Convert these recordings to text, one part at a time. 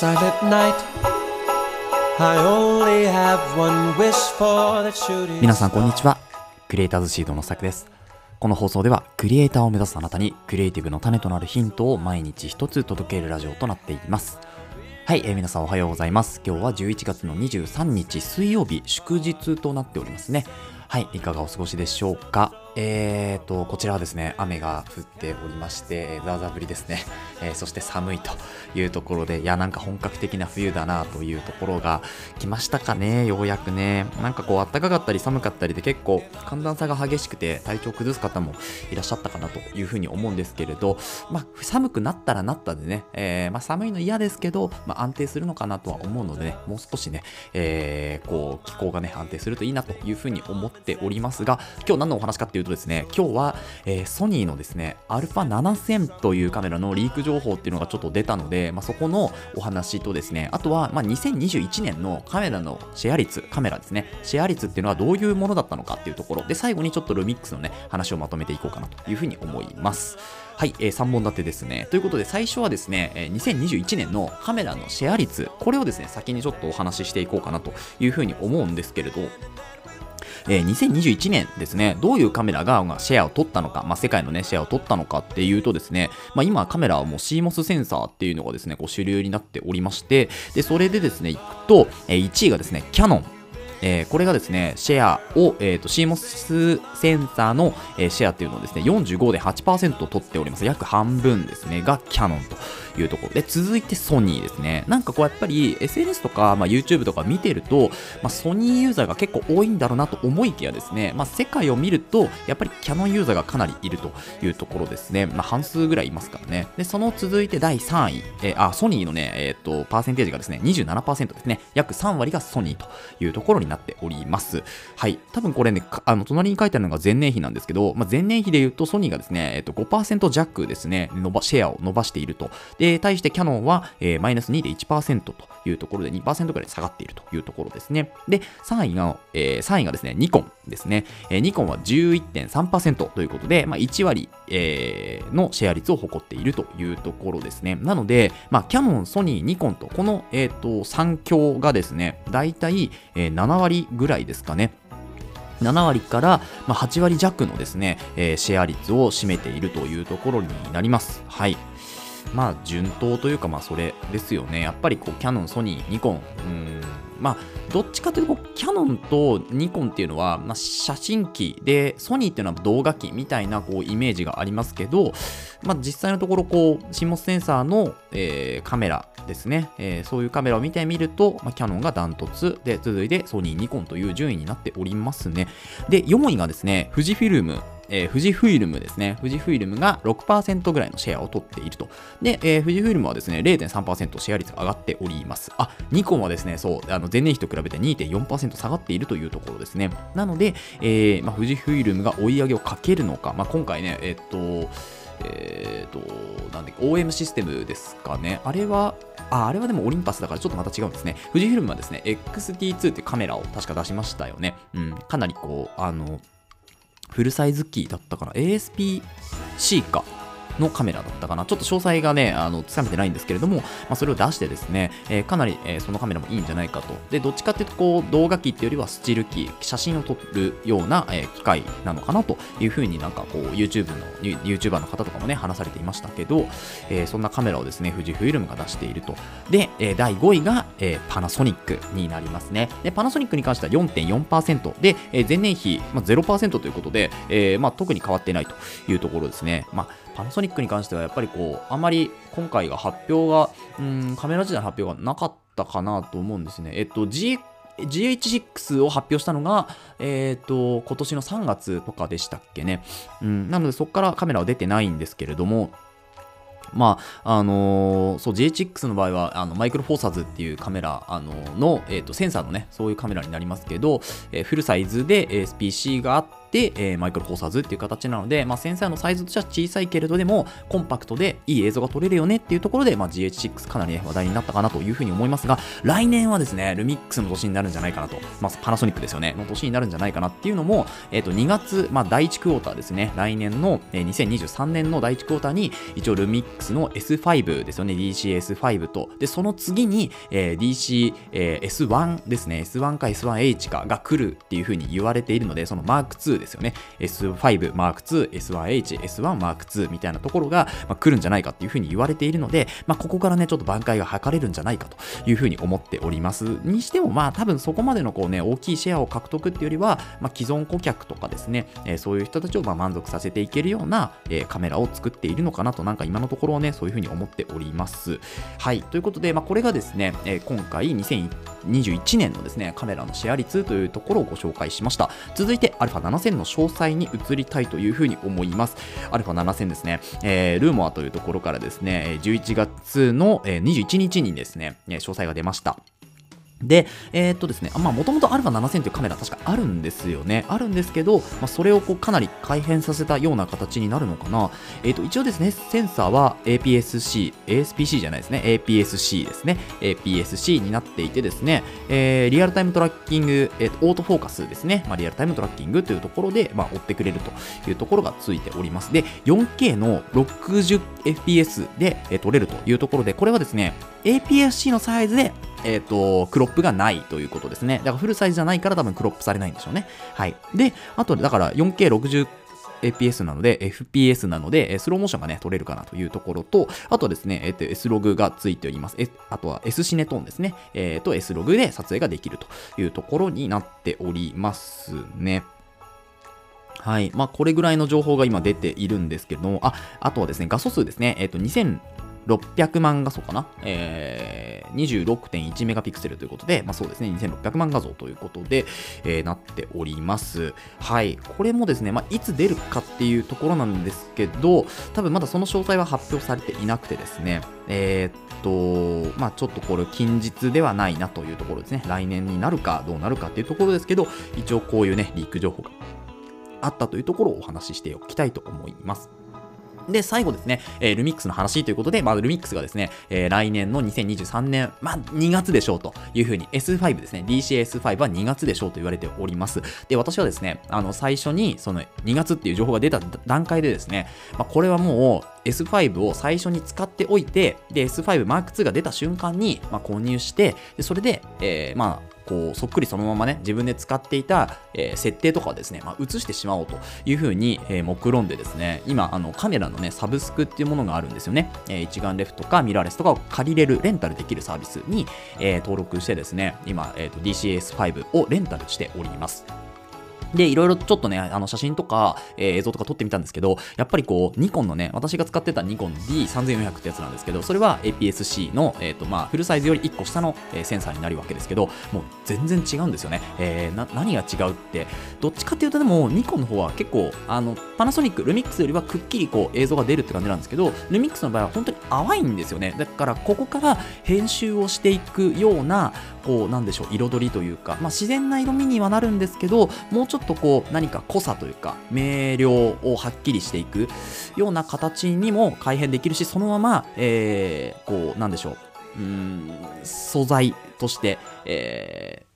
silent night. I only have one wish for the shooting. 皆さんこんにちは。クリエイターズシードのさくです。この放送ではクリエイターを目指すあなたにクリエイティブの種となるヒントを毎日一つ届けるラジオとなっています。はい、えー皆さんおはようございます。今日は11月の23日水曜日祝日となっておりますね。はいいかがお過ごしでしょうか？えーとこちらはですね雨が降っておりましてザーザー降りですね、えーそして寒いというところでいやなんか本格的な冬だなというところが来ましたかねようやくね。なんかこう暖かかったり寒かったりで結構寒暖差が激しくて体調崩す方もいらっしゃったかなというふうに思うんですけれどまあ寒くなったらなったでね、えーまあ、寒いの嫌ですけど、まあ、安定するのかなとは思うのでねもう少しね、えーこう気候がね安定するといいなというふうに思っておりますが今日何のお話かっていうとですね今日は、えーソニーのですね α7000 というカメラのリーク情報っていうのがちょっと出たので、まあ、そこのお話とですねあとは、まあ、2021年のカメラのシェア率カメラですねシェア率っていうのはどういうものだったのかっていうところで最後にちょっとルミックスのね話をまとめていこうかなというふうに思いますはい、えー3本立てですね。ということで、最初はですね、えー2021年のカメラのシェア率、これをですね、先にちょっとお話ししていこうかなというふうに思うんですけれど、えー2021年ですね、どういうカメラがシェアを取ったのか、まあ、世界のね、シェアを取ったのかっていうとですね、まあ、今カメラはもう CMOS センサーっていうのがですね、こう主流になっておりまして、で、それでですね、いくと、えー1位がですね、キャノン。えーこれがですね、シェアを、えーと、CMOS センサーの、えーシェアっていうのをですね、45.8%取っております。約半分ですね、がキャノンというところで、続いてソニーですね。なんかこうやっぱり SNS とか、まあ、YouTube とか見てると、まあ、ソニーユーザーが結構多いんだろうなと思いきやですね、まあ、世界を見ると、やっぱりキャノンユーザーがかなりいるというところですね。まあ、半数ぐらいいますからね。で、その続いて第3位、えーあ、ソニーのね、えっ、と、パーセンテージがですね、27%ですね。約3割がソニーというところになっております。はい。多分これね、あの、隣に書いてあるのが前年比なんですけど、まあ、前年比で言うとソニーがですね、えっ、と、5%弱ですね、伸ば、シェアを伸ばしていると。で、対してキャノンは、えーマイナス2.1%というところで2%ぐらい下がっているというところですね。で、3位が、えー3位がですね、ニコンですね。えーニコンは11.3%ということで、まあ、1割、えーのシェア率を誇っているというところですね。なので、まあ、キャノン、ソニー、ニコンと、この、えっ、と、3強がですね、大体、えー7割ぐらいですかね。7割から8割弱のですね、えーシェア率を占めているというところになります。はい。まあ、順当というか、まあ、それですよね。やっぱり、こう、キャノン、ソニー、ニコン、うん、まあ、どっちかというと、キャノンとニコンっていうのは、まあ、写真機で、ソニーっていうのは動画機みたいな、こう、イメージがありますけど、まあ、実際のところ、こう、CMOS センサーの、えーカメラですね、えーそういうカメラを見てみると、まあ、キャノンがダントツで、続いてソニー、ニコンという順位になっておりますね。で、4位がですね、富士フィルム。えー富士フイルムですね。富士フイルムが6%ぐらいのシェアを取っていると。で、えー富士フイルムはですね、0.3%シェア率が上がっております。あ、ニコンはですね、そう、あの前年比と比べて2.4%下がっているというところですね。なので、えーまあ、富士フイルムが追い上げをかけるのか、まあ、今回ね、えーっと、えー、と、なんだっけ、OM システムですかね。あれは、あ、あれはでもオリンパスだからちょっとまた違うんですね。富士フイルムはですね、XT2 ってカメラを確か出しましたよね。うん、かなりこう、あの、フルサイズキーだったかな ?ASP-C か。のカメラだったかな。ちょっと詳細がね、あの、つかめてないんですけれども、まあ、それを出してですね、えーかなり、えーそのカメラもいいんじゃないかと。で、どっちかっていうと、こう、動画機っていうよりはスチール機、写真を撮るような、えー機械なのかなというふうになんかこう、YouTube の、YouTuber の方とかもね、話されていましたけど、えーそんなカメラをですね、富士フイルムが出していると。で、えー第5位が、えーパナソニックになりますね。で、パナソニックに関しては4.4%で、えー前年比、まあ、0%ということで、えーまあ、特に変わってないというところですね。まあパナソニックに関してはやっぱりこう、あまり今回が発表が、うん、カメラ自体の発表がなかったかなと思うんですね。えっと、G GH6 を発表したのが、えっ、と、今年の3月とかでしたっけね。うん、なのでそこからカメラは出てないんですけれども、まあ、あのーそう、GH6 の場合は、あの、マイクロフォーサーズっていうカメラ、あのの、えっ、と、センサーのね、そういうカメラになりますけど、えフルサイズで SPC があってで、えーマイクロフォーサーズっていう形なので、まあ、センサーのサイズとしては小さいけれどでもコンパクトでいい映像が撮れるよねっていうところで、まあ、GH6 かなり、ね、話題になったかなというふうに思いますが来年はですねルミックスの年になるんじゃないかなと、まあ、パナソニックですよね。の年になるんじゃないかなっていうのも、えー、と2月、まあ、第1クォーターですね。来年の、えー2023年の第1クォーターに一応ルミックスの S5 ですよね。DCS5 と。でその次に、えー DCS1 ですね。S1 か S1H かが来るっていうふうに言われているのでそのマーク2ですよね。S5 Mark2 S1H S1 Mark2 みたいなところが、まあ、来るんじゃないかっていうふうに言われているので、まあ、ここからねちょっと挽回が図れるんじゃないかというふうに思っております。にしてもまあ多分そこまでのこうね大きいシェアを獲得っていうよりは、まあ、既存顧客とかですね、えーそういう人たちをま満足させていけるような、えーカメラを作っているのかなとなんか今のところねそういうふうに思っております。はい。ということで、まあ、これがですね、えー今回2021年のですねカメラのシェア率というところをご紹介しました。続いて α7000 の詳細に移りたいというふうに思います。α7000 ですね、えールーモアというところからですね11月の21日にですね詳細が出ました。で、えーっとですね、まあ、もともと α7000 というカメラ確かあるんですよね。あるんですけど、まあ、それをこうかなり改変させたような形になるのかな。えーっと、一応ですね、センサーは APS-C、ASPC じゃないですね、APS-C ですね。APS-C になっていてですね、えーリアルタイムトラッキング、えーっと、オートフォーカスですね。まあ、リアルタイムトラッキングというところで、まあ、追ってくれるというところがついております。で、4K の 60fps で、えー撮れるというところで、これはですね、APS-C のサイズで、えっ、と、クロップがないということですね。だからフルサイズじゃないから多分クロップされないんでしょうね。はい。で、あと、だから 4K60 APS なので、FPS なので、スローモーションがね、撮れるかなというところと、あとですね、えっ、と、S ログがついております。えあとは S シネトーンですね。えっ、と、S ログで撮影ができるというところになっておりますね。はい。まあ、これぐらいの情報が今出ているんですけども、あ、あとはですね、画素数ですね。えっ、と、600万画素かな、えー、26.1メガピクセルということで、まあそうですね、2600万画像ということで、えーなっております。はい。これもですね、まあいつ出るかっていうところなんですけど、多分まだその詳細は発表されていなくてですね、えーっと、まあちょっとこれ近日ではないなというところですね。来年になるかどうなるかっていうところですけど、一応こういうね、リーク情報があったというところをお話ししておきたいと思います。で、最後ですね、えールミックスの話ということで、まあ、ルミックスがですね、えー来年の2023年、まあ、2月でしょうというふうに、S5 ですね、DCS5 は2月でしょうと言われております。で、私はですね、あの、最初に、その2月っていう情報が出た段階でですね、まあ、これはもう、S5 を最初に使っておいて、で、S5 Mark II が出た瞬間に、まあ、購入して、でそれで、えーまあ、こうそっくりそのままね自分で使っていた、えー設定とかをですね、まあ、移してしまおうというふうに、えー目論んでですね今あのカメラのねサブスクっていうものがあるんですよね、えー一眼レフとかミラーレスとかを借りれるレンタルできるサービスに、え登録してですね今、えーと DCS5 をレンタルしております。で、いろいろちょっとね、あの写真とか、えー映像とか撮ってみたんですけど、やっぱりこう、ニコンのね、私が使ってたニコン D3400 ってやつなんですけど、それは APS-C の、えっ、と、まあ、フルサイズより1個下の、えーセンサーになるわけですけど、もう全然違うんですよね。えー、何が違うって、どっちかっていうとでも、ニコンの方は結構、あの、パナソニック、ルミックスよりはくっきりこう、映像が出るって感じなんですけど、ルミックスの場合は本当に淡いんですよね。だから、ここから編集をしていくような、こう、なんでしょう、彩りというか、まあ、自然な色味にはなるんですけど、もうちょっとこう、何か濃さというか、明瞭をはっきりしていくような形にも改変できるし、そのまま、えー、こう、なんでしょう、うん、素材として、えー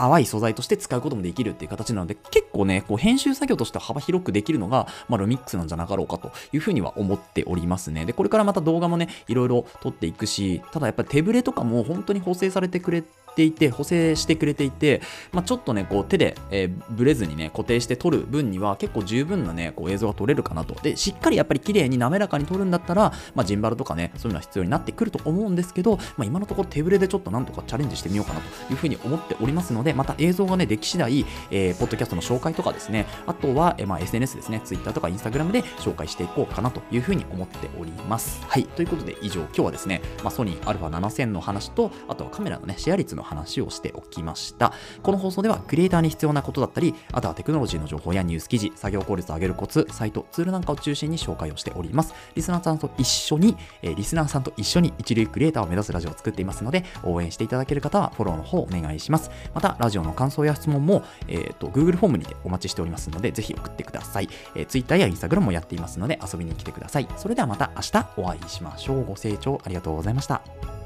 淡い素材として使うこともできるっていう形なので、結構ね、こう編集作業として幅広くできるのが、まあ、ルミックスなんじゃなかろうかというふうには思っておりますね。で、これからまた動画もね、いろいろ撮っていくし、ただやっぱり手ブレとかも本当に補正されてくれていて、補正してくれていて、まあ、ちょっとね、こう手で、えーブレずにね、固定して撮る分には結構十分なね、こう映像が撮れるかなと。で、しっかりやっぱり綺麗に滑らかに撮るんだったら、まあ、ジンバルとかね、そういうのは必要になってくると思うんですけど、まあ、今のところ手ブレでちょっとなんとかチャレンジしてみようかなというふうに思っておりますので、また映像がね、でき次第、えーポッドキャストの紹介とかですね、あとは、えーまあ、SNS ですね、Twitter とか Instagram で紹介していこうかなというふうに思っております。はい、ということで以上、今日はですね、まあ、ソニー α7000 の話と、あとはカメラのね、シェア率のの話をしておきました。この放送ではクリエイターに必要なことだったり、あとはテクノロジーの情報やニュース記事、作業効率を上げるコツ、サイト、ツールなんかを中心に紹介をしております。リスナーさんと一緒に、えリスナーさんと一緒に一流クリエイターを目指すラジオを作っていますので、応援していただける方はフォローの方お願いします。また、ラジオの感想や質問も、えー、と Google フォームにてお待ちしておりますので、ぜひ送ってください。えー、Twitter や Instagram もやっていますので、遊びに来てください。それではまた明日お会いしましょう。ご清聴ありがとうございました。